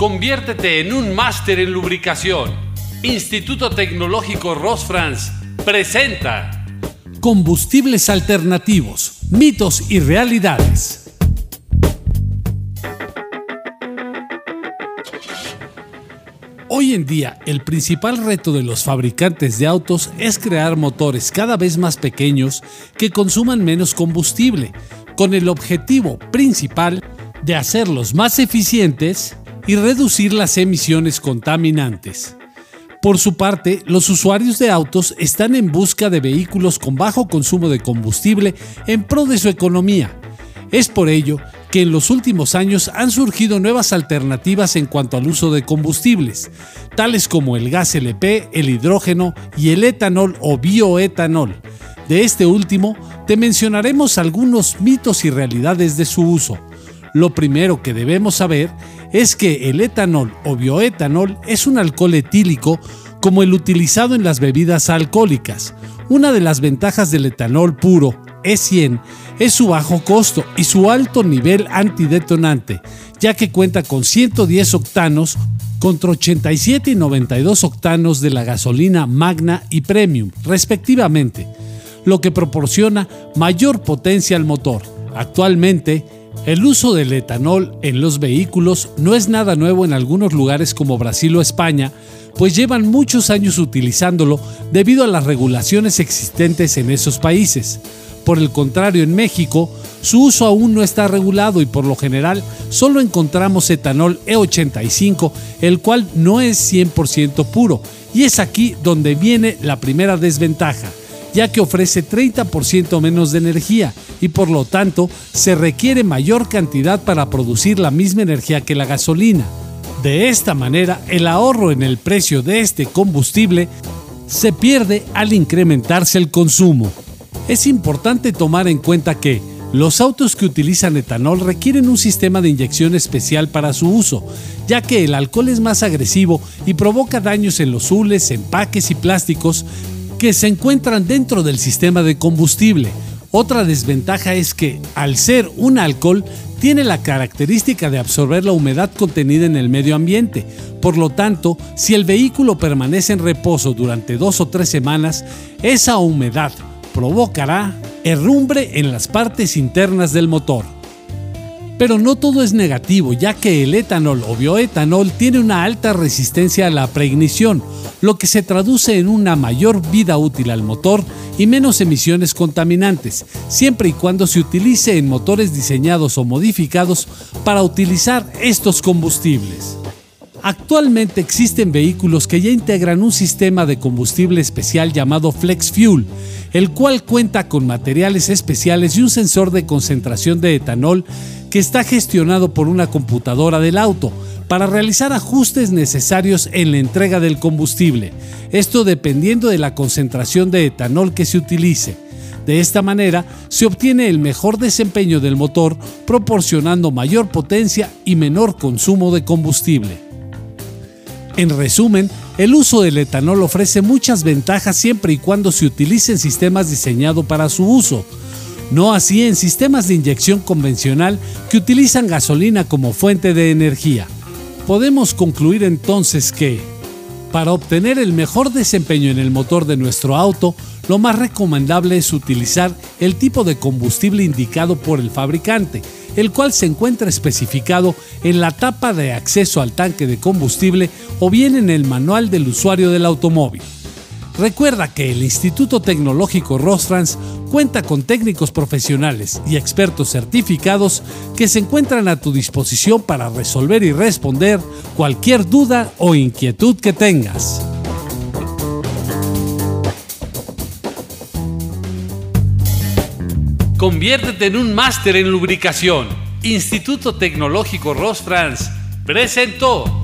Conviértete en un máster en lubricación. Instituto Tecnológico Rosfrans presenta Combustibles alternativos, mitos y realidades. Hoy en día, el principal reto de los fabricantes de autos es crear motores cada vez más pequeños que consuman menos combustible, con el objetivo principal de hacerlos más eficientes y reducir las emisiones contaminantes. Por su parte, los usuarios de autos están en busca de vehículos con bajo consumo de combustible en pro de su economía. Es por ello que en los últimos años han surgido nuevas alternativas en cuanto al uso de combustibles, tales como el gas LP, el hidrógeno y el etanol o bioetanol. De este último, te mencionaremos algunos mitos y realidades de su uso. Lo primero que debemos saber es que el etanol o bioetanol es un alcohol etílico como el utilizado en las bebidas alcohólicas. Una de las ventajas del etanol puro, E100, es su bajo costo y su alto nivel antidetonante, ya que cuenta con 110 octanos contra 87 y 92 octanos de la gasolina Magna y Premium, respectivamente, lo que proporciona mayor potencia al motor. Actualmente, el uso del etanol en los vehículos no es nada nuevo en algunos lugares como Brasil o España, pues llevan muchos años utilizándolo debido a las regulaciones existentes en esos países. Por el contrario, en México, su uso aún no está regulado y por lo general solo encontramos etanol E85, el cual no es 100% puro, y es aquí donde viene la primera desventaja ya que ofrece 30% menos de energía y por lo tanto se requiere mayor cantidad para producir la misma energía que la gasolina. De esta manera, el ahorro en el precio de este combustible se pierde al incrementarse el consumo. Es importante tomar en cuenta que los autos que utilizan etanol requieren un sistema de inyección especial para su uso, ya que el alcohol es más agresivo y provoca daños en los hules, empaques y plásticos que se encuentran dentro del sistema de combustible. Otra desventaja es que, al ser un alcohol, tiene la característica de absorber la humedad contenida en el medio ambiente. Por lo tanto, si el vehículo permanece en reposo durante dos o tres semanas, esa humedad provocará herrumbre en las partes internas del motor. Pero no todo es negativo, ya que el etanol o bioetanol tiene una alta resistencia a la preignición, lo que se traduce en una mayor vida útil al motor y menos emisiones contaminantes, siempre y cuando se utilice en motores diseñados o modificados para utilizar estos combustibles. Actualmente existen vehículos que ya integran un sistema de combustible especial llamado Flex Fuel, el cual cuenta con materiales especiales y un sensor de concentración de etanol que está gestionado por una computadora del auto para realizar ajustes necesarios en la entrega del combustible, esto dependiendo de la concentración de etanol que se utilice. De esta manera se obtiene el mejor desempeño del motor proporcionando mayor potencia y menor consumo de combustible. En resumen, el uso del etanol ofrece muchas ventajas siempre y cuando se utilicen sistemas diseñados para su uso, no así en sistemas de inyección convencional que utilizan gasolina como fuente de energía. Podemos concluir entonces que, para obtener el mejor desempeño en el motor de nuestro auto, lo más recomendable es utilizar el tipo de combustible indicado por el fabricante, el cual se encuentra especificado en la tapa de acceso al tanque de combustible o bien en el manual del usuario del automóvil. Recuerda que el Instituto Tecnológico Rostrans cuenta con técnicos profesionales y expertos certificados que se encuentran a tu disposición para resolver y responder cualquier duda o inquietud que tengas. Conviértete en un máster en lubricación. Instituto Tecnológico Rostrans presentó